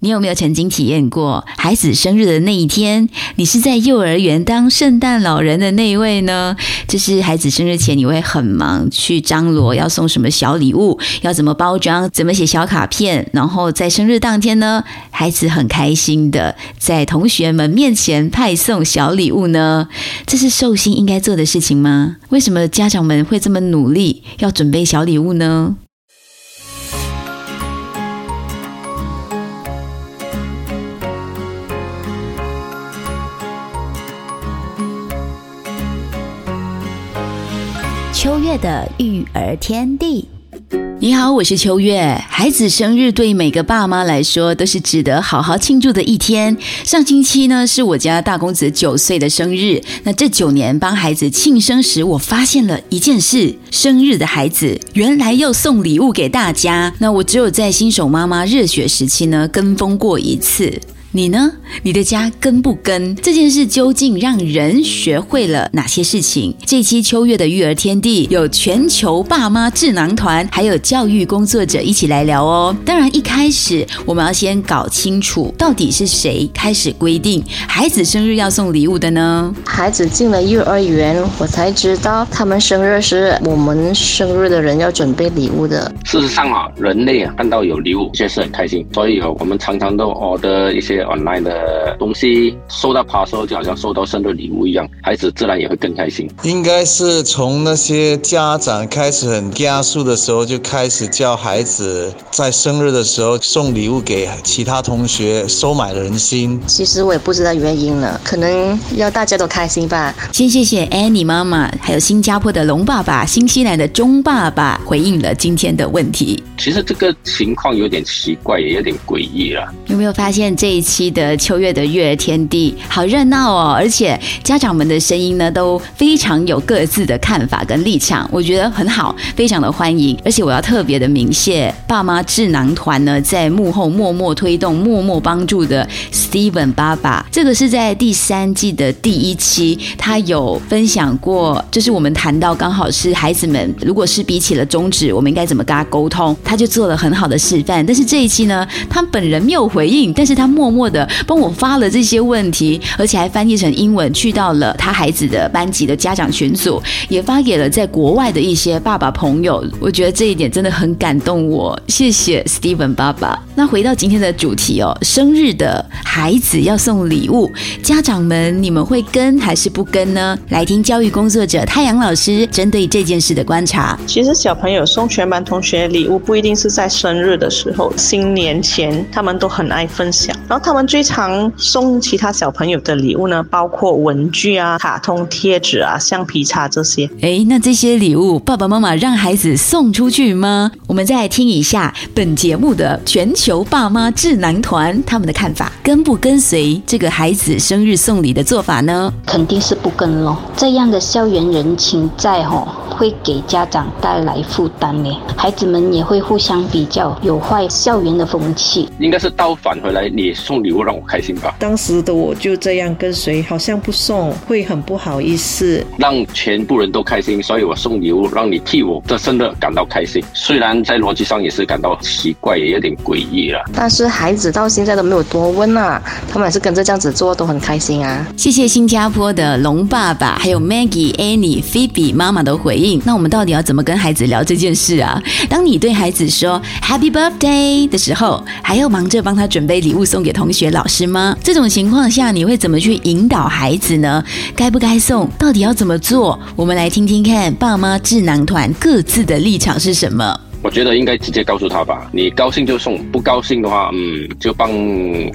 你有没有曾经体验过孩子生日的那一天，你是在幼儿园当圣诞老人的那一位呢？就是孩子生日前，你会很忙，去张罗要送什么小礼物，要怎么包装，怎么写小卡片，然后在生日当天呢，孩子很开心的在同学们面前派送小礼物呢？这是寿星应该做的事情吗？为什么家长们会这么努力要准备小礼物呢？的育儿天地，你好，我是秋月。孩子生日对每个爸妈来说都是值得好好庆祝的一天。上星期呢是我家大公子九岁的生日。那这九年帮孩子庆生时，我发现了一件事：生日的孩子原来要送礼物给大家。那我只有在新手妈妈热血时期呢跟风过一次。你呢？你的家跟不跟这件事究竟让人学会了哪些事情？这期秋月的育儿天地有全球爸妈智囊团，还有教育工作者一起来聊哦。当然，一开始我们要先搞清楚到底是谁开始规定孩子生日要送礼物的呢？孩子进了幼儿园，我才知道他们生日是我们生日的人要准备礼物的。事实上啊，人类啊看到有礼物确实很开心，所以啊，我们常常都 order 一些。Online 的东西收到 parcel 就好像收到生日礼物一样，孩子自然也会更开心。应该是从那些家长开始很加速的时候，就开始叫孩子在生日的时候送礼物给其他同学，收买了人心。其实我也不知道原因了，可能要大家都开心吧。先谢谢 Annie 妈妈，还有新加坡的龙爸爸、新西兰的钟爸爸回应了今天的问题。其实这个情况有点奇怪，也有点诡异了。有没有发现这一期的秋月的育儿天地好热闹哦？而且家长们的声音呢都非常有各自的看法跟立场，我觉得很好，非常的欢迎。而且我要特别的鸣谢爸妈智囊团呢在幕后默默推动、默默帮助的 Steven 爸爸。这个是在第三季的第一期，他有分享过，就是我们谈到刚好是孩子们如果是比起了终止，我们应该怎么跟他沟通？他就做了很好的示范，但是这一期呢，他本人没有回应，但是他默默默的帮我发了这些问题，而且还翻译成英文去到了他孩子的班级的家长群组，也发给了在国外的一些爸爸朋友。我觉得这一点真的很感动我，谢谢 Steven 爸爸。那回到今天的主题哦，生日的孩子要送礼物，家长们你们会跟还是不跟呢？来听教育工作者太阳老师针对这件事的观察。其实小朋友送全班同学礼物不。一定是在生日的时候、新年前，他们都很爱分享。然后他们最常送其他小朋友的礼物呢，包括文具啊、卡通贴纸啊、橡皮擦这些。哎，那这些礼物，爸爸妈妈让孩子送出去吗？我们再来听一下本节目的全球爸妈智囊团他们的看法，跟不跟随这个孩子生日送礼的做法呢？肯定是不跟咯。这样的校园人情债吼。会给家长带来负担呢，孩子们也会互相比较，有坏校园的风气。应该是倒返回来，你送礼物让我开心吧。当时的我就这样跟随，好像不送会很不好意思。让全部人都开心，所以我送礼物让你替我的生日感到开心。虽然在逻辑上也是感到奇怪，也有点诡异了。但是孩子到现在都没有多问啊，他们还是跟着这样子做，都很开心啊。谢谢新加坡的龙爸爸，还有 Maggie、Annie、Phoebe 妈妈的回应。那我们到底要怎么跟孩子聊这件事啊？当你对孩子说 Happy Birthday 的时候，还要忙着帮他准备礼物送给同同学、老师吗？这种情况下，你会怎么去引导孩子呢？该不该送？到底要怎么做？我们来听听看，爸妈智囊团各自的立场是什么。我觉得应该直接告诉他吧，你高兴就送，不高兴的话，嗯，就帮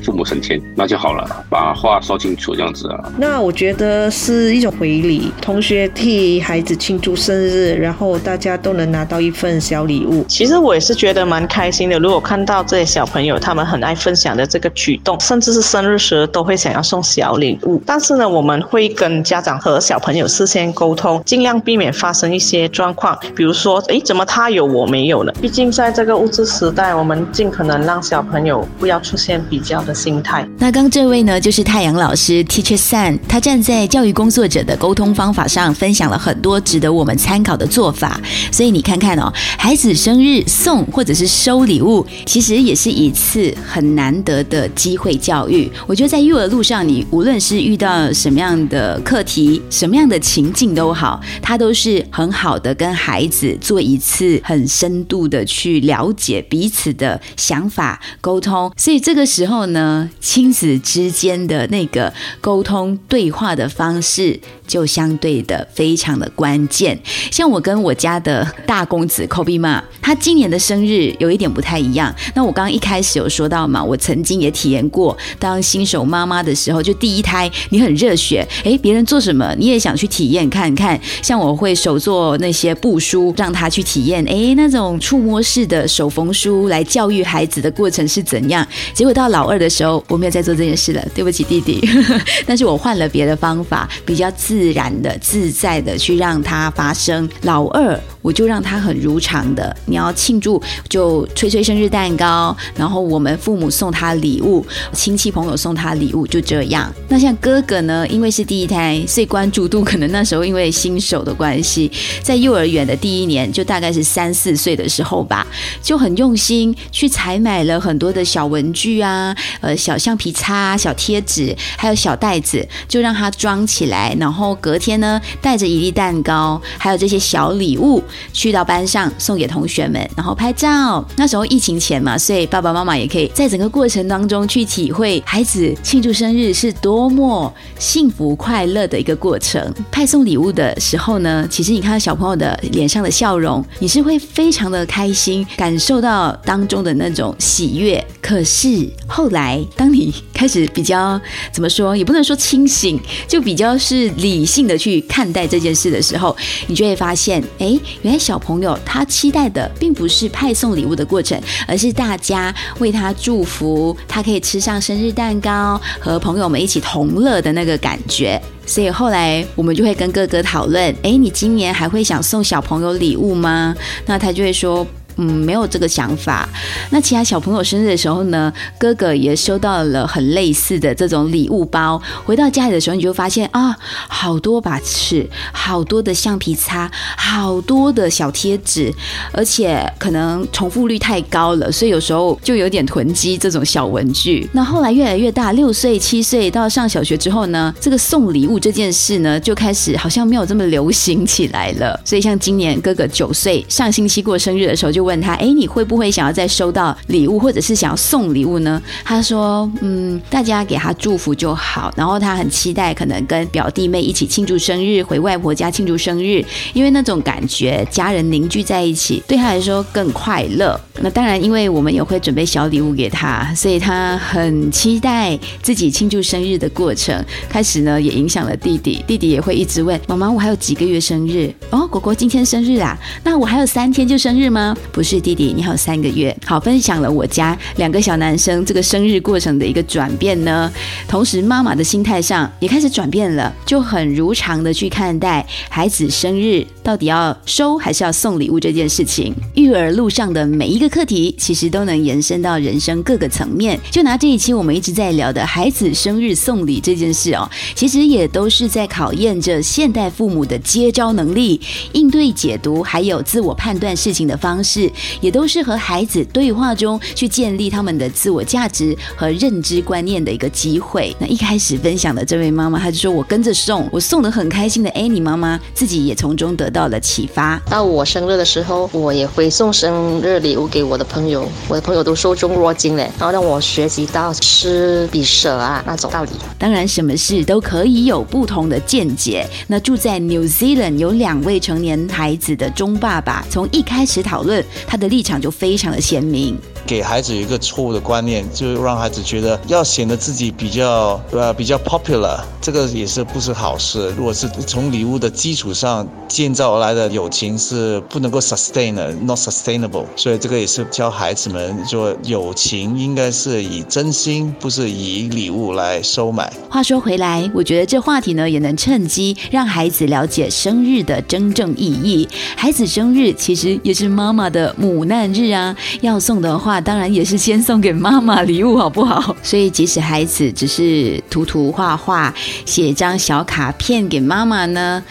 父母省钱，那就好了，把话说清楚这样子啊。那我觉得是一种回礼，同学替孩子庆祝生日，然后大家都能拿到一份小礼物。其实我也是觉得蛮开心的，如果看到这些小朋友他们很爱分享的这个举动，甚至是生日时都会想要送小礼物。但是呢，我们会跟家长和小朋友事先沟通，尽量避免发生一些状况，比如说，诶，怎么他有我没有？毕竟在这个物质时代，我们尽可能让小朋友不要出现比较的心态。那刚这位呢，就是太阳老师 Teacher San，他站在教育工作者的沟通方法上，分享了很多值得我们参考的做法。所以你看看哦，孩子生日送或者是收礼物，其实也是一次很难得的机会教育。我觉得在育儿路上，你无论是遇到什么样的课题、什么样的情境都好，它都是很好的跟孩子做一次很深度的去了解彼此的想法沟通。所以这个时候呢，亲子之间的那个沟通对话的方式。就相对的非常的关键。像我跟我家的大公子 Kobe 嘛，他今年的生日有一点不太一样。那我刚刚一开始有说到嘛，我曾经也体验过当新手妈妈的时候，就第一胎你很热血，诶，别人做什么你也想去体验看看。像我会手做那些布书，让他去体验，诶，那种触摸式的手缝书来教育孩子的过程是怎样。结果到老二的时候，我没有再做这件事了，对不起弟弟。但是我换了别的方法，比较自。自然的、自在的去让它发生。老二，我就让他很如常的，你要庆祝就吹吹生日蛋糕，然后我们父母送他礼物，亲戚朋友送他礼物，就这样。那像哥哥呢，因为是第一胎，所以关注度可能那时候因为新手的关系，在幼儿园的第一年，就大概是三四岁的时候吧，就很用心去采买了很多的小文具啊，呃，小橡皮擦、小贴纸，还有小袋子，就让他装起来，然后。后隔天呢，带着一粒蛋糕，还有这些小礼物，去到班上送给同学们，然后拍照。那时候疫情前嘛，所以爸爸妈妈也可以在整个过程当中去体会孩子庆祝生日是多么幸福快乐的一个过程。派送礼物的时候呢，其实你看到小朋友的脸上的笑容，你是会非常的开心，感受到当中的那种喜悦。可是后来，当你开始比较怎么说，也不能说清醒，就比较是理。性的去看待这件事的时候，你就会发现，哎，原来小朋友他期待的并不是派送礼物的过程，而是大家为他祝福，他可以吃上生日蛋糕，和朋友们一起同乐的那个感觉。所以后来我们就会跟哥哥讨论，哎，你今年还会想送小朋友礼物吗？那他就会说。嗯，没有这个想法。那其他小朋友生日的时候呢，哥哥也收到了很类似的这种礼物包。回到家里的时候，你就发现啊，好多把尺，好多的橡皮擦，好多的小贴纸，而且可能重复率太高了，所以有时候就有点囤积这种小文具。那后来越来越大，六岁、七岁到上小学之后呢，这个送礼物这件事呢，就开始好像没有这么流行起来了。所以像今年哥哥九岁，上星期过生日的时候就。问他，哎，你会不会想要再收到礼物，或者是想要送礼物呢？他说，嗯，大家给他祝福就好。然后他很期待，可能跟表弟妹一起庆祝生日，回外婆家庆祝生日，因为那种感觉，家人凝聚在一起，对他来说更快乐。那当然，因为我们也会准备小礼物给他，所以他很期待自己庆祝生日的过程。开始呢，也影响了弟弟，弟弟也会一直问妈妈：“我还有几个月生日？哦，果果今天生日啊？那我还有三天就生日吗？”不是弟弟，你好三个月。好，分享了我家两个小男生这个生日过程的一个转变呢。同时，妈妈的心态上也开始转变了，就很如常的去看待孩子生日到底要收还是要送礼物这件事情。育儿路上的每一个课题，其实都能延伸到人生各个层面。就拿这一期我们一直在聊的孩子生日送礼这件事哦，其实也都是在考验着现代父母的接招能力、应对解读，还有自我判断事情的方式。也都是和孩子对话中去建立他们的自我价值和认知观念的一个机会。那一开始分享的这位妈妈，她就说我跟着送，我送的很开心的。哎，你妈妈自己也从中得到了启发。到我生日的时候，我也会送生日礼物给我的朋友，我的朋友都受宠若惊嘞，然后让我学习到吃比舍啊那种道理。当然，什么事都可以有不同的见解。那住在 New Zealand 有两位成年孩子的钟爸爸，从一开始讨论。他的立场就非常的鲜明。给孩子一个错误的观念，就让孩子觉得要显得自己比较呃比较 popular，这个也是不是好事。如果是从礼物的基础上建造而来的友情是不能够 sustain 的，not sustainable。所以这个也是教孩子们说，友情应该是以真心，不是以礼物来收买。话说回来，我觉得这话题呢也能趁机让孩子了解生日的真正意义。孩子生日其实也是妈妈的母难日啊，要送的话，当然也是先送给妈妈礼物，好不好？所以即使孩子只是涂涂画画，写张小卡片给妈妈呢。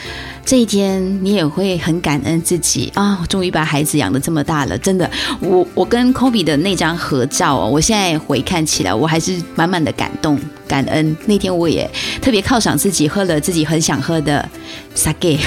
这一天，你也会很感恩自己啊！终于把孩子养的这么大了，真的，我我跟 Kobe 的那张合照哦，我现在回看起来，我还是满满的感动、感恩。那天我也特别犒赏自己，喝了自己很想喝的 sake。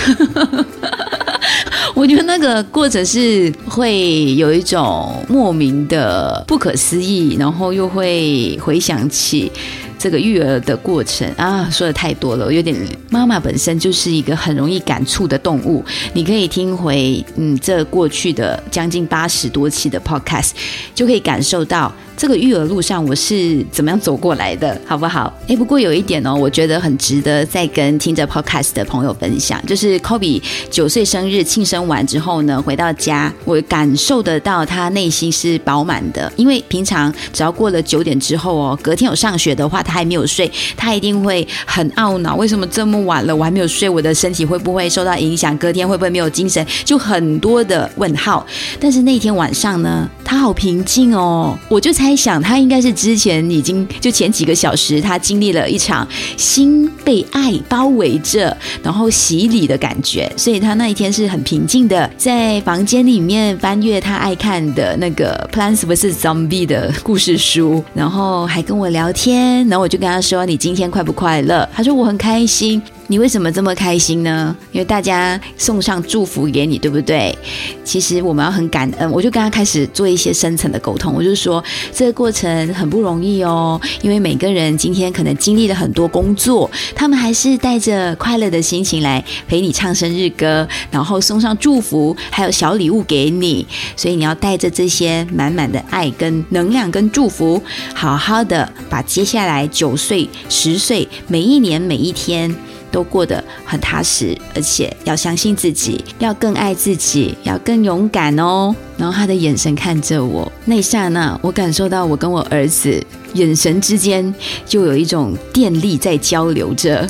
我觉得那个过程是会有一种莫名的不可思议，然后又会回想起。这个育儿的过程啊，说的太多了，我有点。妈妈本身就是一个很容易感触的动物，你可以听回嗯，这过去的将近八十多期的 podcast，就可以感受到。这个育儿路上我是怎么样走过来的，好不好？哎，不过有一点哦，我觉得很值得再跟听着 podcast 的朋友分享，就是 Kobe 九岁生日庆生完之后呢，回到家，我感受得到他内心是饱满的，因为平常只要过了九点之后哦，隔天有上学的话，他还没有睡，他一定会很懊恼，为什么这么晚了我还没有睡，我的身体会不会受到影响？隔天会不会没有精神？就很多的问号。但是那天晚上呢，他好平静哦，我就。猜想他应该是之前已经就前几个小时，他经历了一场心被爱包围着，然后洗礼的感觉，所以他那一天是很平静的，在房间里面翻阅他爱看的那个《Plants vs Zombie》的故事书，然后还跟我聊天，然后我就跟他说：“你今天快不快乐？”他说：“我很开心。”你为什么这么开心呢？因为大家送上祝福给你，对不对？其实我们要很感恩。我就跟他开始做一些深层的沟通，我就说这个过程很不容易哦，因为每个人今天可能经历了很多工作，他们还是带着快乐的心情来陪你唱生日歌，然后送上祝福，还有小礼物给你。所以你要带着这些满满的爱、跟能量、跟祝福，好好的把接下来九岁、十岁每一年每一天。都过得很踏实，而且要相信自己，要更爱自己，要更勇敢哦。然后他的眼神看着我，那一刹那，我感受到我跟我儿子眼神之间就有一种电力在交流着。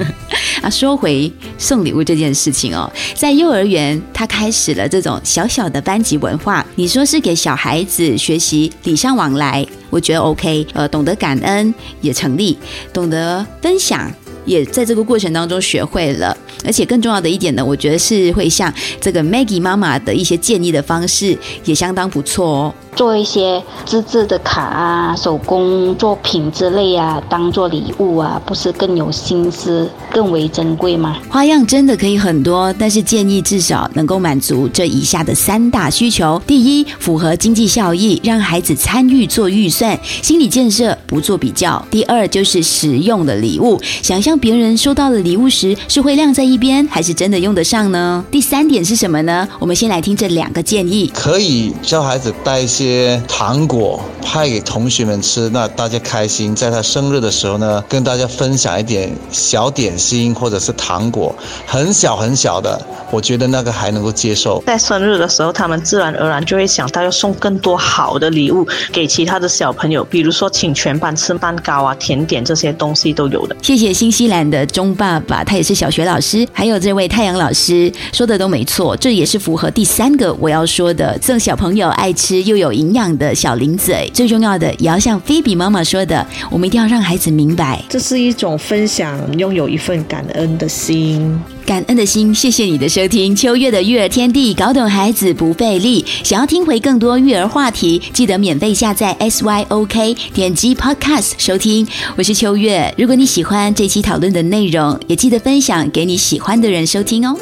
啊，说回送礼物这件事情哦，在幼儿园他开始了这种小小的班级文化。你说是给小孩子学习礼尚往来，我觉得 OK。呃，懂得感恩也成立，懂得分享。也在这个过程当中学会了，而且更重要的一点呢，我觉得是会像这个 Maggie 妈妈的一些建议的方式，也相当不错哦。做一些自制的卡啊、手工作品之类啊，当做礼物啊，不是更有心思、更为珍贵吗？花样真的可以很多，但是建议至少能够满足这以下的三大需求：第一，符合经济效益，让孩子参与做预算、心理建设，不做比较；第二，就是实用的礼物，想象别人收到了礼物时是会晾在一边，还是真的用得上呢？第三点是什么呢？我们先来听这两个建议，可以教孩子带一些。些糖果派给同学们吃，那大家开心。在他生日的时候呢，跟大家分享一点小点心或者是糖果，很小很小的，我觉得那个还能够接受。在生日的时候，他们自然而然就会想到要送更多好的礼物给其他的小朋友，比如说请全班吃蛋糕啊、甜点这些东西都有的。谢谢新西兰的钟爸爸，他也是小学老师，还有这位太阳老师说的都没错，这也是符合第三个我要说的，赠小朋友爱吃又有。营养的小零嘴，最重要的也要像菲比妈妈说的，我们一定要让孩子明白，这是一种分享，拥有一份感恩的心，感恩的心。谢谢你的收听，秋月的育儿天地，搞懂孩子不费力。想要听回更多育儿话题，记得免费下载 SYOK，点击 Podcast 收听。我是秋月，如果你喜欢这期讨论的内容，也记得分享给你喜欢的人收听哦。